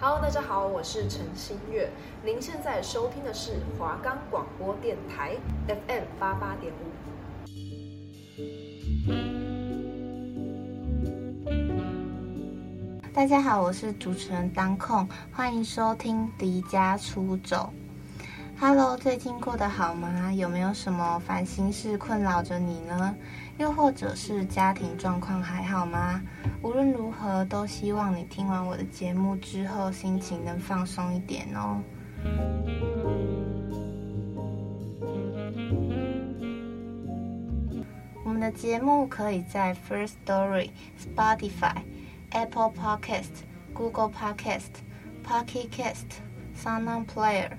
Hello，大家好，我是陈新月。您现在收听的是华冈广播电台 FM 八八点五。大家好，我是主持人当控，欢迎收听离家出走。Hello，最近过得好吗？有没有什么烦心事困扰着你呢？又或者是家庭状况还好吗？无论如何，都希望你听完我的节目之后，心情能放松一点哦。我们的节目可以在 First Story、Spotify、Apple Podcast、Google Podcast、Pocket Cast、Sound Player。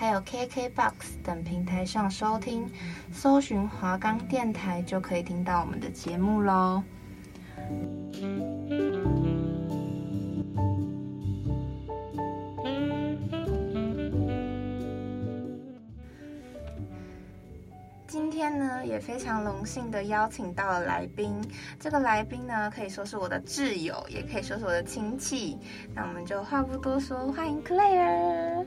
还有 KKBOX 等平台上收听，搜寻华冈电台就可以听到我们的节目喽。今天呢，也非常荣幸的邀请到了来宾，这个来宾呢，可以说是我的挚友，也可以说是我的亲戚。那我们就话不多说，欢迎 Claire。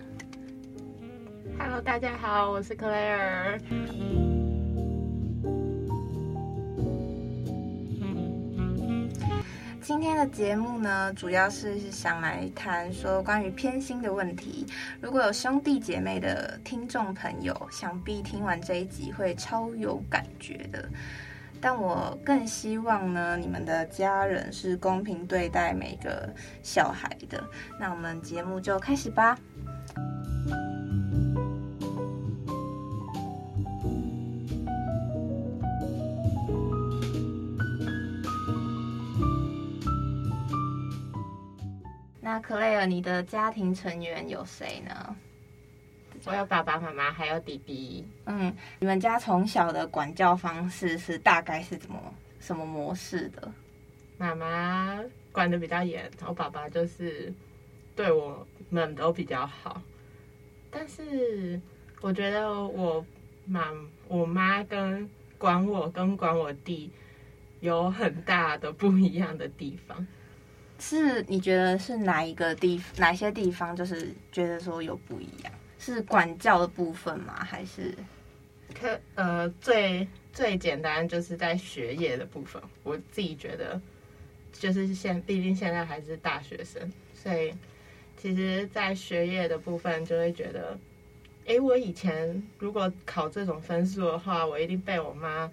Hello，大家好，我是 Claire。今天的节目呢，主要是想来谈说关于偏心的问题。如果有兄弟姐妹的听众朋友，想必听完这一集会超有感觉的。但我更希望呢，你们的家人是公平对待每个小孩的。那我们节目就开始吧。那 Claire，你的家庭成员有谁呢？我有爸爸妈妈，还有弟弟。嗯，你们家从小的管教方式是大概是怎么什么模式的？妈妈管的比较严，然后爸爸就是对我们都比较好。但是我觉得我妈我妈跟管我跟管我弟有很大的不一样的地方。是你觉得是哪一个地哪些地方就是觉得说有不一样？是管教的部分吗？还是？可呃最最简单就是在学业的部分，我自己觉得就是现毕竟现在还是大学生，所以其实，在学业的部分就会觉得，哎，我以前如果考这种分数的话，我一定被我妈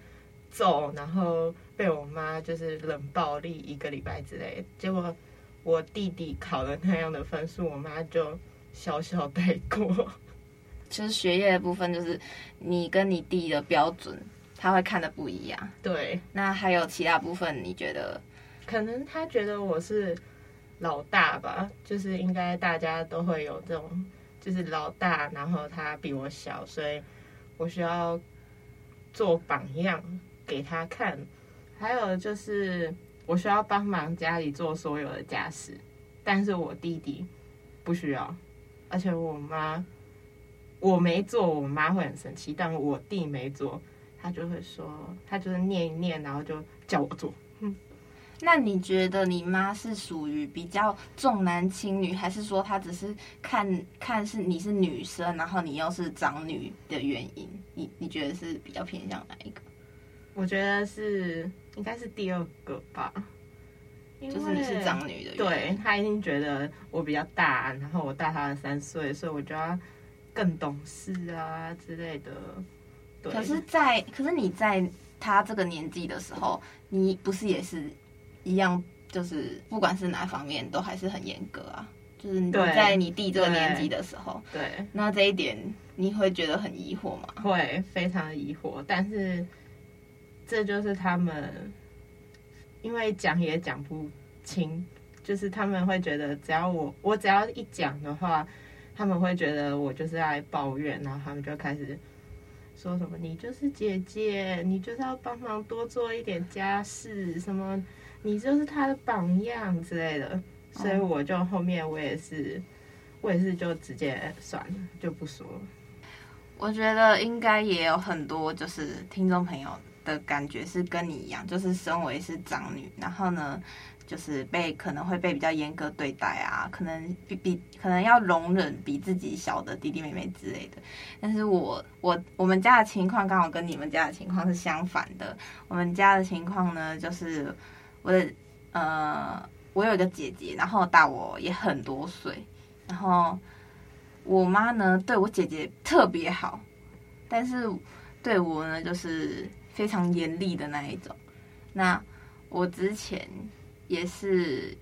揍，然后。被我妈就是冷暴力一个礼拜之类，结果我弟弟考了那样的分数，我妈就小小带过。就是学业的部分，就是你跟你弟的标准，他会看的不一样。对，那还有其他部分，你觉得？可能他觉得我是老大吧，就是应该大家都会有这种，就是老大，然后他比我小，所以我需要做榜样给他看。还有就是，我需要帮忙家里做所有的家事，但是我弟弟不需要，而且我妈我没做，我妈会很生气，但我弟没做，他就会说，他就是念一念，然后就叫我做。嗯，那你觉得你妈是属于比较重男轻女，还是说她只是看看是你是女生，然后你又是长女的原因？你你觉得是比较偏向哪一个？我觉得是。应该是第二个吧，就是你是长女的，对，他一定觉得我比较大，然后我大他三岁，所以我就要更懂事啊之类的。对。可是在，在可是你在他这个年纪的时候，你不是也是一样，就是不管是哪方面都还是很严格啊。就是你在你弟这个年纪的时候，对，对，那这一点你会觉得很疑惑吗？会，非常的疑惑，但是。这就是他们，因为讲也讲不清，就是他们会觉得，只要我我只要一讲的话，他们会觉得我就是在抱怨，然后他们就开始说什么“你就是姐姐，你就是要帮忙多做一点家事，什么你就是他的榜样之类的”，所以我就后面我也是，我也是就直接算了，就不说了。我觉得应该也有很多就是听众朋友。的感觉是跟你一样，就是身为是长女，然后呢，就是被可能会被比较严格对待啊，可能比比可能要容忍比自己小的弟弟妹妹之类的。但是我我我们家的情况刚好跟你们家的情况是相反的。我们家的情况呢，就是我的呃，我有一个姐姐，然后大我也很多岁，然后我妈呢对我姐姐特别好，但是对我呢就是非常严厉的那一种。那我之前。也是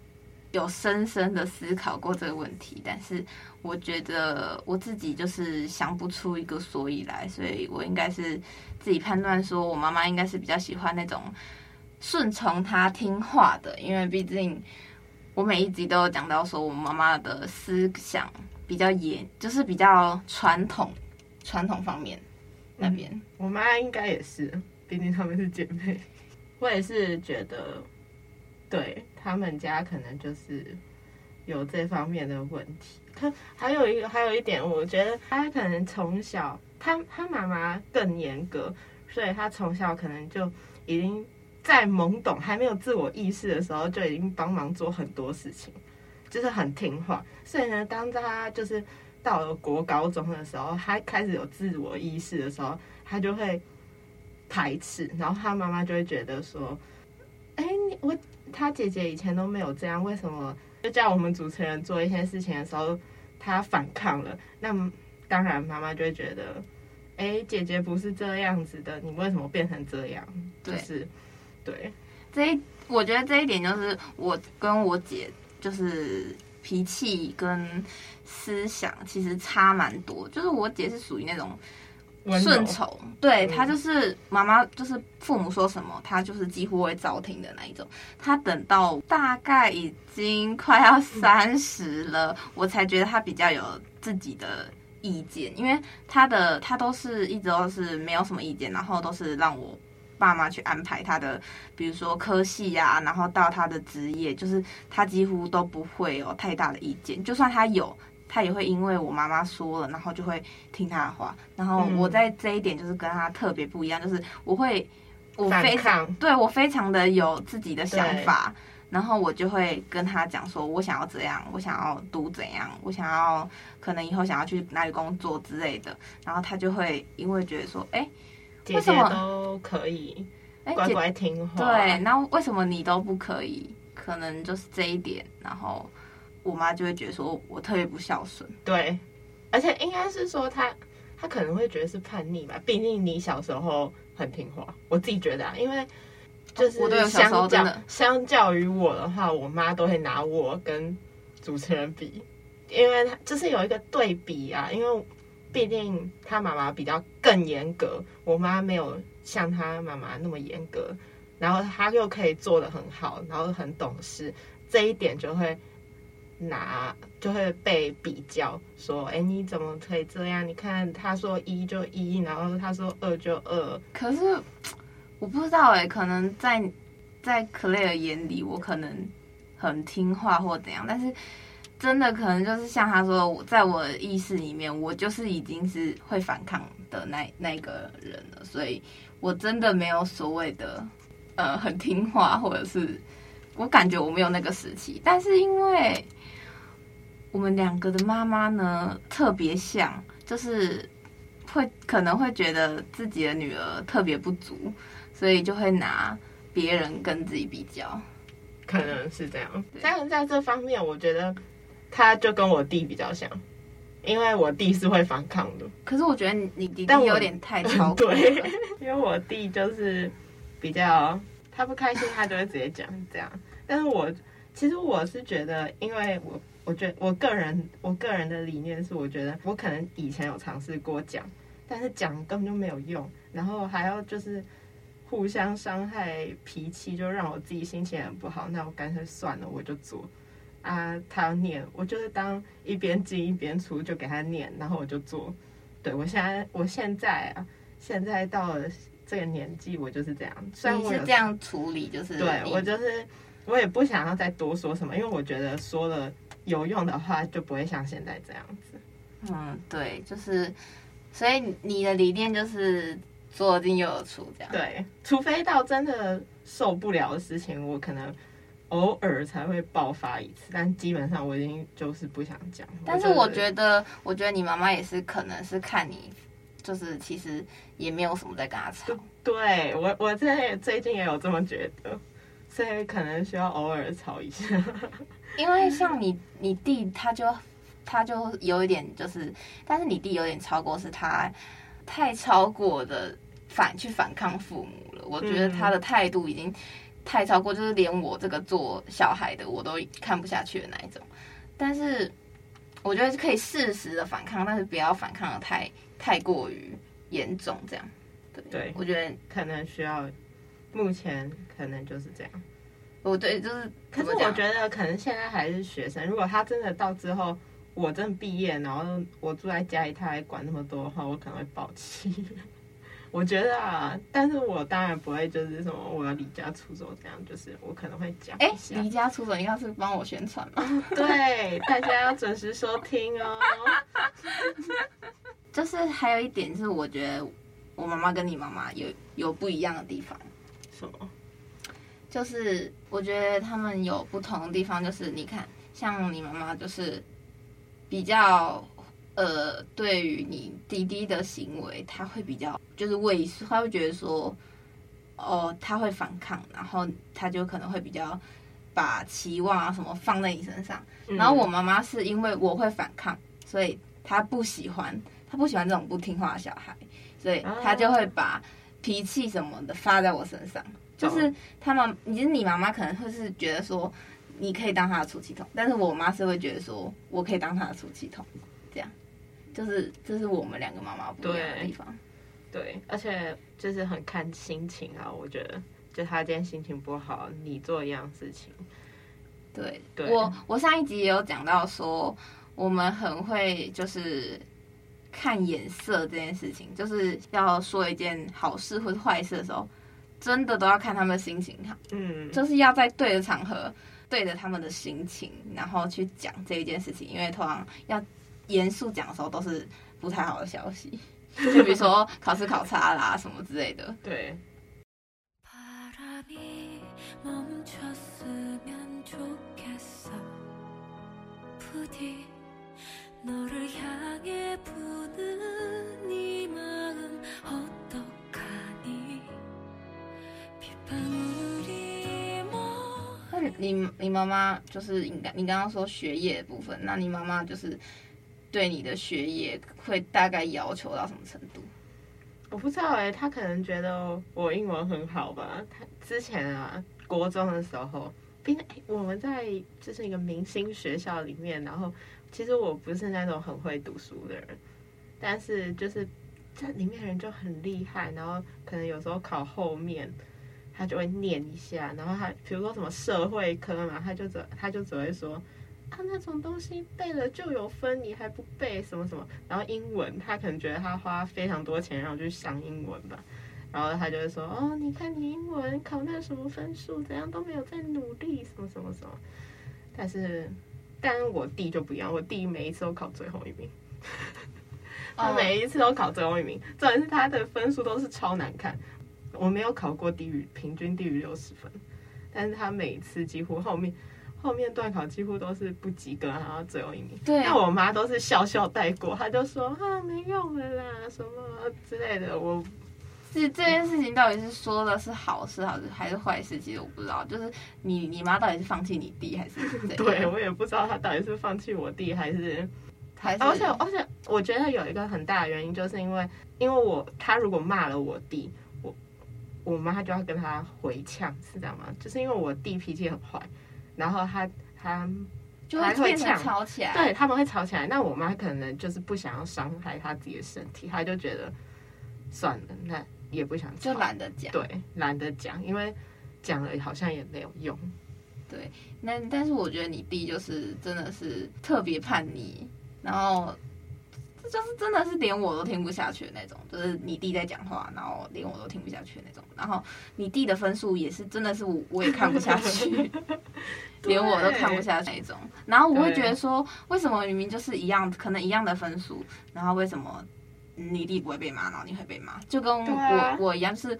有深深的思考过这个问题，但是我觉得我自己就是想不出一个所以来，所以我应该是自己判断说，我妈妈应该是比较喜欢那种顺从她听话的，因为毕竟我每一集都有讲到说，我妈妈的思想比较严，就是比较传统，传统方面那边。嗯，我妈应该也是，毕竟她们是姐妹。我也是觉得。对，他们家可能就是有这方面的问题。他还有一个，还有一点，我觉得他可能从小，他他妈妈更严格，所以他从小可能就已经在懵懂，还没有自我意识的时候，就已经帮忙做很多事情，就是很听话。所以呢，当他就是到了国高中的时候，他开始有自我意识的时候，他就会排斥，然后他妈妈就会觉得说：“哎，你我。”他姐姐以前都没有这样，为什么就叫我们主持人做一些事情的时候，他反抗了？那当然妈妈就会觉得，哎，姐姐不是这样子的，你为什么变成这样？就是对，这一我觉得这一点就是我跟我姐就是脾气跟思想其实差蛮多，就是我姐是属于那种。顺从，对，他就是妈妈，就是父母说什么，他就是几乎会照听的那一种。他等到大概已经快要三十了，我才觉得他比较有自己的意见，因为他的他都是一直都是没有什么意见，然后都是让我爸妈去安排他的，比如说科系呀，然后到他的职业，就是他几乎都不会有太大的意见，就算他有。他也会因为我妈妈说了，然后就会听他的话。然后我在这一点就是跟他特别不一样，就是我会，我非常对我非常的有自己的想法，然后我就会跟他讲说，我想要怎样，我想要读怎样，我想要可能以后想要去哪里工作之类的。然后他就会因为觉得说，哎，为什么都可以乖乖听话？对，那为什么你都不可以？可能就是这一点，然后。我妈就会觉得说我特别不孝顺，对，而且应该是说她，她可能会觉得是叛逆吧，毕竟你小时候很听话，我自己觉得啊，因为就是相较相较于我的话，我妈都会拿我跟主持人比，因为她就是有一个对比啊，因为毕竟她妈妈比较更严格，我妈没有像她妈妈那么严格，然后他又可以做的很好，然后很懂事，这一点就会。拿就会被比较说，哎，你怎么可以这样？你看他说一就一，然后他说二就二。可是我不知道哎，可能在在 Claire 眼里，我可能很听话或怎样，但是真的可能就是像他说，在我的意识里面，我就是已经是会反抗的那那个人了，所以我真的没有所谓的呃很听话，或者是我感觉我没有那个时期，但是因为。我们两个的妈妈呢，特别像，就是会可能会觉得自己的女儿特别不足，所以就会拿别人跟自己比较，可能是这样。但是在这方面，我觉得他就跟我弟比较像，因为我弟是会反抗的。可是我觉得你弟弟有点太超 过了，对，因为我弟就是比较他不开心，他就会直接讲这样。但是我其实我是觉得，因为我。我觉得我个人我个人的理念是，我觉得我可能以前有尝试过讲，但是讲根本就没有用，然后还要就是互相伤害脾气，就让我自己心情很不好。那我干脆算了，我就做啊。他要念，我就是当一边进一边出，就给他念，然后我就做。对，我现在我现在啊，现在到了这个年纪，我就是这样。虽然我是这样处理，就是对我就是我也不想要再多说什么，因为我觉得说了。有用的话就不会像现在这样子。嗯，对，就是，所以你的理念就是左进右出这样。对，除非到真的受不了的事情，我可能偶尔才会爆发一次，但基本上我已经就是不想讲。但是我觉得，我觉得你妈妈也是，可能是看你，就是其实也没有什么在跟她吵。对我，我在最近也有这么觉得，所以可能需要偶尔吵一下。因为像你，你弟他就他就有一点就是，但是你弟有点超过，是他太超过的反去反抗父母了。我觉得他的态度已经。太超过，就是连我这个做小孩的我都看不下去的那一种。但是我觉得是可以适时的反抗，但是不要反抗的太太过于严重，这样。对，对我觉得可能需要，目前可能就是这样。我对，就是，可是我觉得可能现在还是学生，如果他真的到之后我真的毕业，然后我住在家里，他还管那么多的话，我可能会爆气。我觉得啊，但是我当然不会就是什么我要离家出走这样，就是我可能会讲。哎，离家出走应该是帮我宣传嘛？对，大家要准时收听哦。就是还有一点是，我觉得我妈妈跟你妈妈有有不一样的地方。什么？就是我觉得他们有不同的地方，就是你看，像你妈妈就是比较。呃，对于你弟弟的行为，他会比较就是畏缩，他会觉得说，哦，他会反抗，然后他就可能会比较把期望啊什么放在你身上。嗯、然后我妈妈是因为我会反抗，所以他不喜欢，他不喜欢这种不听话的小孩，所以他就会把脾气什么的发在我身上。就是他们，其实你妈妈可能会是觉得说，你可以当他的出气筒，但是我妈是会觉得说我可以当他的出气筒，这样。就是这是我们两个妈妈不一样的地方，对，对，而且就是很看心情啊。我觉得，就他今天心情不好，你做一样事情，对，对。我我上一集也有讲到说，我们很会就是看眼色这件事情，就是要说一件好事或者坏事的时候，真的都要看他们的心情哈，嗯，就是要在对的场合，对着他们的心情，然后去讲这一件事情，因为通常要。严肃讲的时候都是不太好的消息，就比如说考试考差啦什么之类的。对。那你你妈妈就是应该你刚刚说学业的部分，那你妈妈就是。对你的学业会大概要求到什么程度？我不知道哎、欸，他可能觉得我英文很好吧。他之前啊，国中的时候，毕竟我们在就是一个明星学校里面，然后其实我不是那种很会读书的人，但是就是在里面人就很厉害，然后可能有时候考后面，他就会念一下，然后他比如说什么社会科嘛，他就只他就只会说。啊那种东西背了就有分，你还不背什么什么？然后英文，他可能觉得他花非常多钱让我去上英文吧，然后他就会说：“哦，你看你英文考那什么分数，怎样都没有在努力，什么什么什么。”但是，但我弟就不一样，我弟每一次都考最后一名，他每一次都考最后一名，重点是他的分数都是超难看，我没有考过低于平均低于六十分，但是他每一次几乎后面。后面段考几乎都是不及格，然后最后一名。对，那我妈都是笑笑带过，她就说啊，没用了啦，什么之类的。我是这件事情到底是说的是好事还是还是坏事？其实我不知道。就是你你妈到底是放弃你弟还是？对，我也不知道她到底是放弃我弟还是还是。而且而且，我觉得有一个很大的原因，就是因为因为我她如果骂了我弟，我我妈就要跟他回呛，是这样吗？就是因为我弟脾气很坏。然后他他就会吵起来，对，他们会吵起来。那我妈可能就是不想要伤害他自己的身体，她就觉得算了，那也不想就懒得讲，对，懒得讲，因为讲了好像也没有用。对，那但是我觉得你弟就是真的是特别叛逆，然后。就是真的是连我都听不下去的那种，就是你弟在讲话，然后连我都听不下去的那种。然后你弟的分数也是真的是我 我也看不下去，连我都看不下去那种。然后我会觉得说，为什么明明就是一样，可能一样的分数，然后为什么你弟不会被骂，然后你会被骂？就跟我我一样，是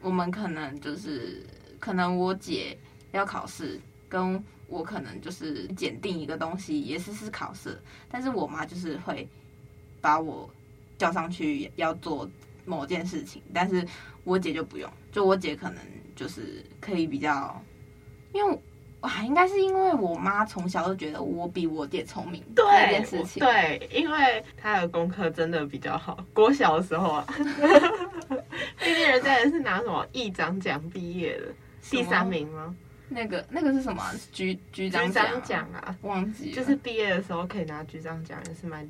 我们可能就是可能我姐要考试，跟我可能就是检定一个东西，也是是考试，但是我妈就是会把我叫上去要做某件事情，但是我姐就不用，就我姐可能就是可以比较，因为哇，应该是因为我妈从小就觉得我比我姐聪明对这件事情，对，因为她的功课真的比较好。国小的时候啊，毕竟人家也是拿什么一长奖毕业的，第三名吗？那个那个是什么？局局长奖啊？忘记了，就是毕业的时候可以拿局长奖，也是蛮。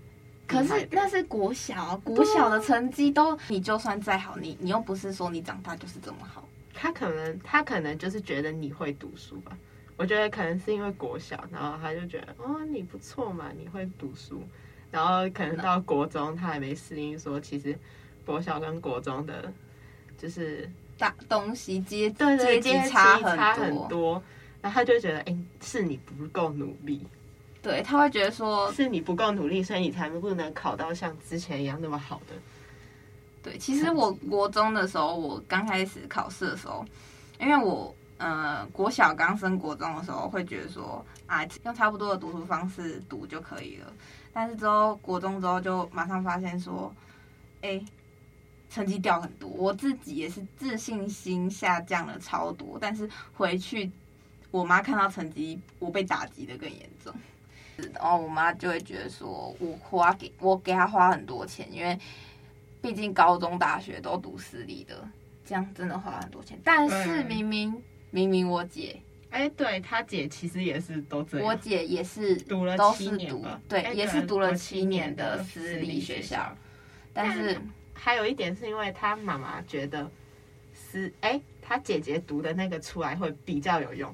可是那是国小，国小的成绩都，你就算再好，你你又不是说你长大就是这么好。他可能他可能就是觉得你会读书吧。我觉得可能是因为国小，然后他就觉得哦，你不错嘛，你会读书，然后可能到国中他还没适应，说其实国小跟国中的，就是大东西阶对对阶级差差很多，然后他就觉得哎，是你不够努力，对，他会觉得说是你不够努力，所以你才不能考到像之前一样那么好的。对，其实我国中的时候，我刚开始考试的时候，因为我。呃，国小刚升国中的时候，会觉得说啊，用差不多的读书方式读就可以了。但是之后国中之后，就马上发现说，哎，成绩掉很多，我自己也是自信心下降了超多。但是回去，我妈看到成绩，我被打击的更严重。然后我妈就会觉得说，我花给我给她花很多钱，因为毕竟高中大学都读私立的，这样真的花很多钱。但是明明。明明我姐，哎、欸，对她姐其实也是都这样。我姐也是读了七年都是读，对，欸、也是读了七年的私立学校。但是但还有一点是因为她妈妈觉得私，哎、欸，他姐姐读的那个出来会比较有用，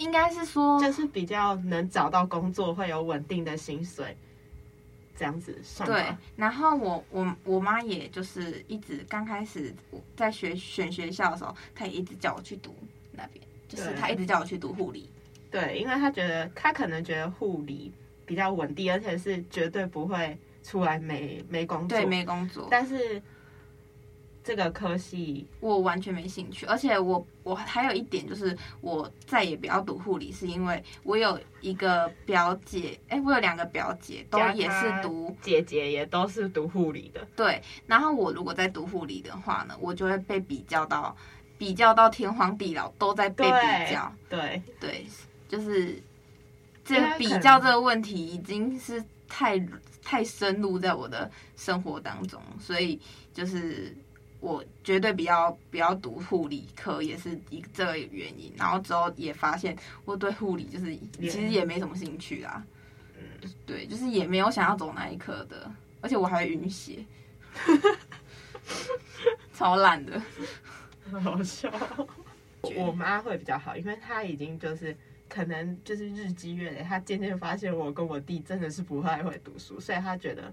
应该是说就是比较能找到工作，会有稳定的薪水。这样子算对，然后我我我妈也就是一直刚开始在学选学校的时候，她也一直叫我去读那边，就是她一直叫我去读护理。对，因为她觉得她可能觉得护理比较稳定，而且是绝对不会出来没没工作，对，没工作。但是。这个科系我完全没兴趣，而且我我还有一点就是，我再也不要读护理，是因为我有一个表姐，哎，我有两个表姐都也是读，姐姐也都是读护理的。对，然后我如果在读护理的话呢，我就会被比较到，比较到天荒地老，都在被比较。对对，对，就是这比较这个问题已经是太太深入在我的生活当中，所以就是。我绝对比较比较读护理科，也是一这个原因。然后之后也发现，我对护理就是其实也没什么兴趣啦。嗯，对，就是也没有想要走那一科的，而且我还会晕血，超烂的，好笑。我妈会比较好，因为她已经就是可能就是日积月累，她渐渐发现我跟我弟真的是不太会读书，所以她觉得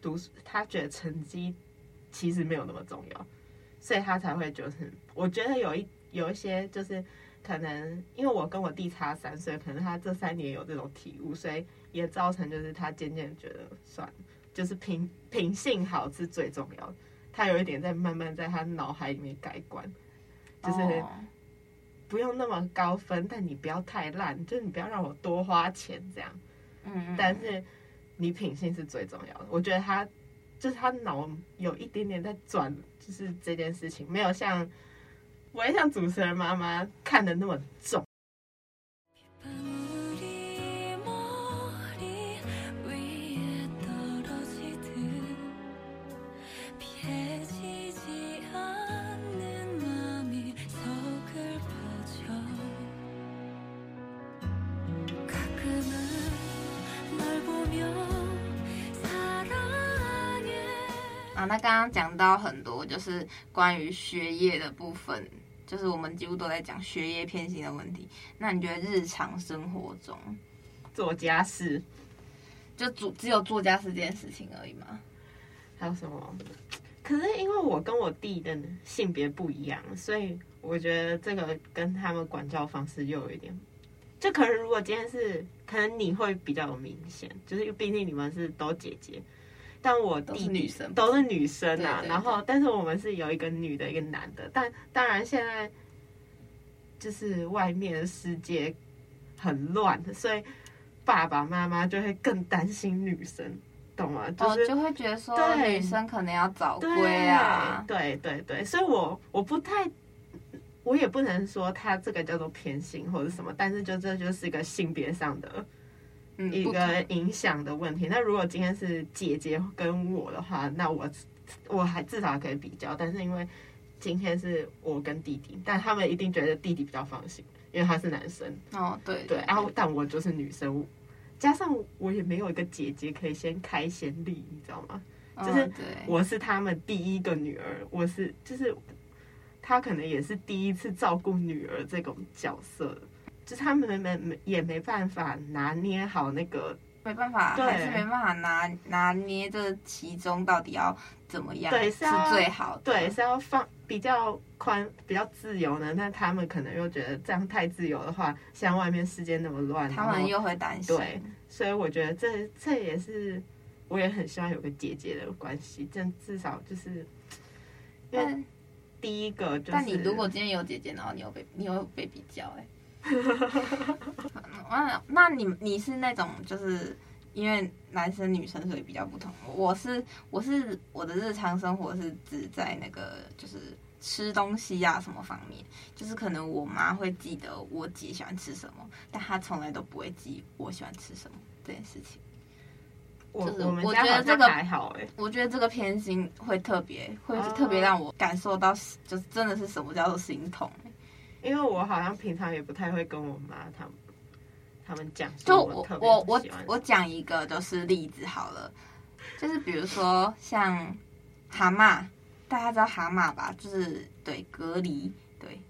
读书，她觉得成绩。其实没有那么重要，所以他才会就是，我觉得有一有一些就是可能，因为我跟我弟差三岁，可能他这三年有这种体悟，所以也造成就是他渐渐觉得算了，就是品品性好是最重要的。他有一点在慢慢在他脑海里面改观，就是不用那么高分，但你不要太烂，就是你不要让我多花钱这样。嗯，但是你品性是最重要的，我觉得他。就是他脑有一点点在转，就是这件事情没有像，我也像主持人妈妈看的那么重。到很多，就是关于学业的部分，就是我们几乎都在讲学业偏心的问题。那你觉得日常生活中做家事，就主只有做家事这件事情而已吗？还有什么？可是因为我跟我弟的性别不一样，所以我觉得这个跟他们管教方式又有一点，就可能如果今天是，可能你会比较有明显，就是毕竟你们是都姐姐。但我弟弟都是女生，都是女生啊。对对对，然后，但是我们是有一个女的，一个男的。但当然，现在就是外面的世界很乱，所以爸爸妈妈就会更担心女生，懂吗？就是、哦、就会觉得说女生可能要早归啊，对对对，对，所以我我不太，我也不能说他这个叫做偏心或者什么，但是就这就是一个性别上的一个影响的问题。嗯、那如果今天是姐姐跟我的话，那我我还至少可以比较，但是因为今天是我跟弟弟，但他们一定觉得弟弟比较放心。因为他是男生哦，对对，然后但我就是女生，加上我也没有一个姐姐可以先开先例，你知道吗？就是我是他们第一个女儿，我是就是他可能也是第一次照顾女儿这种角色，就是他们没没也没办法拿捏好那个。没办法，还是没办法拿拿捏这其中到底要怎么样对，是最好的。对，是要放比较宽、比较自由的。那他们可能又觉得这样太自由的话，像外面世界那么乱，他们又会担心。对，所以我觉得这这也是我也很希望有个姐姐的关系，这样至少就是因为第一个就是。但你如果今天有姐姐，然后你又被你又被比较哎、欸。那 那你你是那种就是因为男生女生所以比较不同。我是我是我的日常生活是只在那个就是吃东西呀、啊、什么方面，就是可能我妈会记得我姐喜欢吃什么，但她从来都不会记我喜欢吃什么这件事情。我就是我觉得这个还好哎，我觉得这个偏心会特别会特别让我感受到，就是真的是什么叫做心痛。因为我好像平常也不太会跟我妈他们他们讲，就我我我我讲一个就是例子好了，就是比如说像蛤蟆，大家知道蛤蟆吧？就是对隔离，对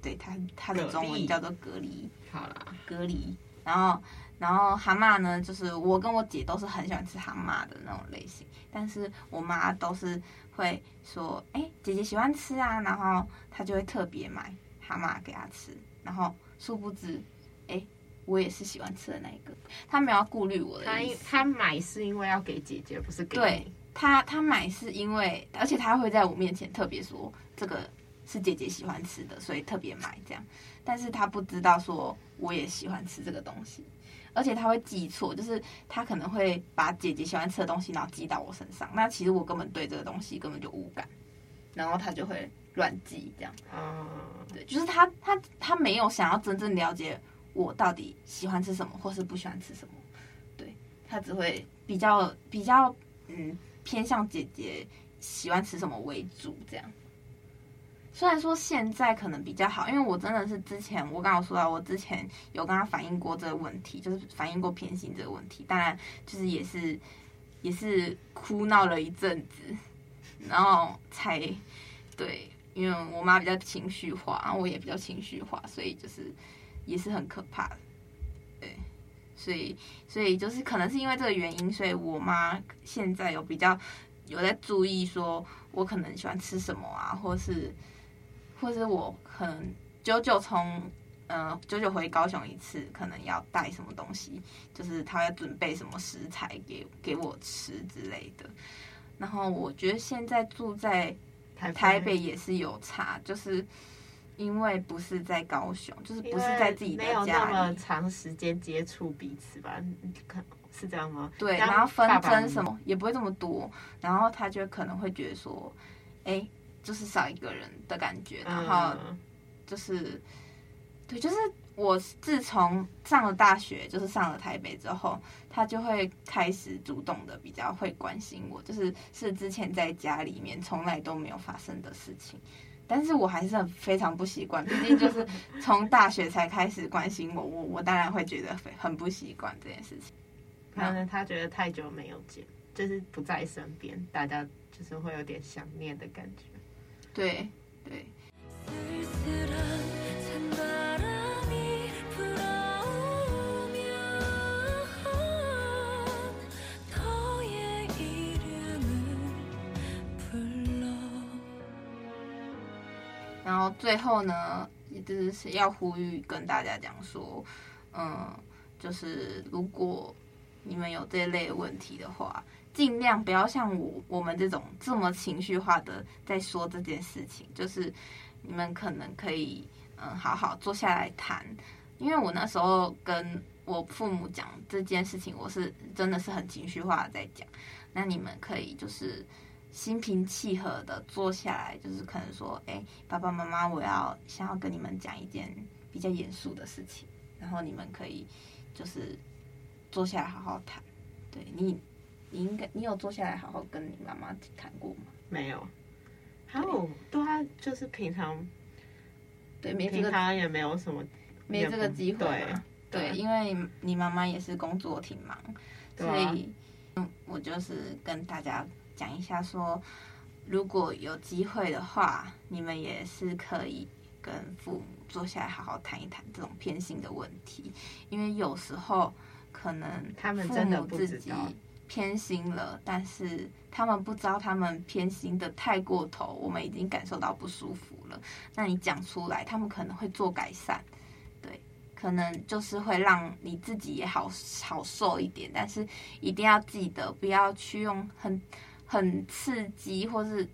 对，它它的中文叫做隔离，好啦，隔离。然后然后蛤蟆呢，就是我跟我姐都是很喜欢吃蛤蟆的那种类型，但是我妈都是会说，哎，姐姐喜欢吃啊，然后她就会特别买。蛤蟆给他吃，然后殊不知，哎、欸，我也是喜欢吃的那一个。他没有要顾虑我的意思。他他买是因为要给姐姐，不是给你。对，他他买是因为，而且他会在我面前特别说这个是姐姐喜欢吃的，所以特别买这样。但是他不知道说我也喜欢吃这个东西，而且他会记错，就是他可能会把姐姐喜欢吃的东西然后记到我身上，那其实我根本对这个东西根本就无感，然后他就会。乱记这样，嗯，对，就是他他他没有想要真正了解我到底喜欢吃什么，或是不喜欢吃什么，对，他只会比较比较嗯偏向姐姐喜欢吃什么为主这样。虽然说现在可能比较好，因为我真的是之前我刚刚说到，我之前有跟他反映过这个问题，就是反映过偏心这个问题，当然就是也是也是哭闹了一阵子，然后才对。因为我妈比较情绪化，然后我也比较情绪化，所以就是也是很可怕的，对，所以所以就是可能是因为这个原因，所以我妈现在有比较有在注意，说我可能喜欢吃什么啊，或是或是我可能久久从呃久久回高雄一次，可能要带什么东西，就是她要准备什么食材给给我吃之类的。然后我觉得现在住在。台北也是有差，就是因为不是在高雄，就是不是在自己的家里，没有那么长时间接触彼此吧？可是这样吗？对，然后纷争什么也不会这么多，然后他就可能会觉得说，哎，就是少一个人的感觉，然后就是，嗯、对，就是。我自从上了大学，就是上了台北之后，他就会开始主动的比较会关心我，就是是之前在家里面从来都没有发生的事情，但是我还是很非常不习惯，毕竟就是从大学才开始关心我，我我当然会觉得很不习惯这件事情。可能他觉得太久没有见，就是不在身边，大家就是会有点想念的感觉。对对。然后最后呢，也就是要呼吁跟大家讲说，嗯，就是如果你们有这类问题的话，尽量不要像我我们这种这么情绪化的在说这件事情。就是你们可能可以嗯好好坐下来谈，因为我那时候跟我父母讲这件事情，我是真的是很情绪化的在讲。那你们可以就是心平气和的坐下来，就是可能说，哎，爸爸妈妈，我要想要跟你们讲一件比较严肃的事情，然后你们可以就是坐下来好好谈。对你，你应该你有坐下来好好跟你妈妈谈过吗？没有。还有，对啊，就是平常，对，没平常也没有什么，没这个机会。对，对，因为你妈妈也是工作挺忙，所以，嗯，我就是跟大家讲一下说，如果有机会的话，你们也是可以跟父母坐下来好好谈一谈这种偏心的问题，因为有时候可能他们真的自己偏心了，但是。他们不知道，他们偏心的太过头，我们已经感受到不舒服了。那你讲出来，他们可能会做改善，对，可能就是会让你自己也好好受一点。但是一定要记得，不要去用很很刺激或是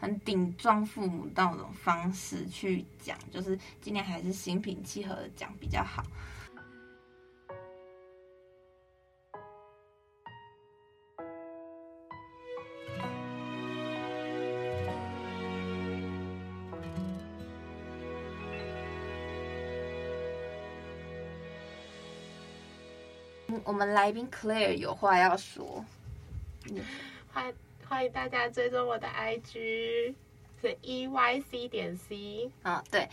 很顶撞父母那种方式去讲，就是尽量还是心平气和的讲比较好。我们来宾 Claire 有话要说，欢迎大家追踪我的 IG 是 E Y C 点 C 啊，对，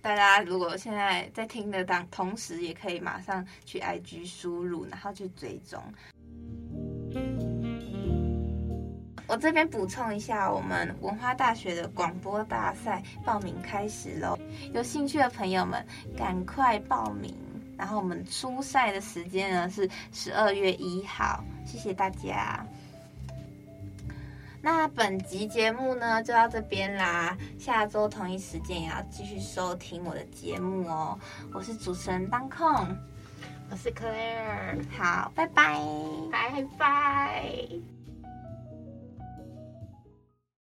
大家如果现在在听的当同时，也可以马上去 IG 输入，然后去追踪。我这边补充一下，我们文化大学的广播大赛报名开始喽，有兴趣的朋友们赶快报名。然后我们初赛的时间呢是十二月一号，谢谢大家。那本集节目呢就到这边啦，下周同一时间也要继续收听我的节目哦。我是主持人当控，我是 Claire，好，拜拜，拜拜。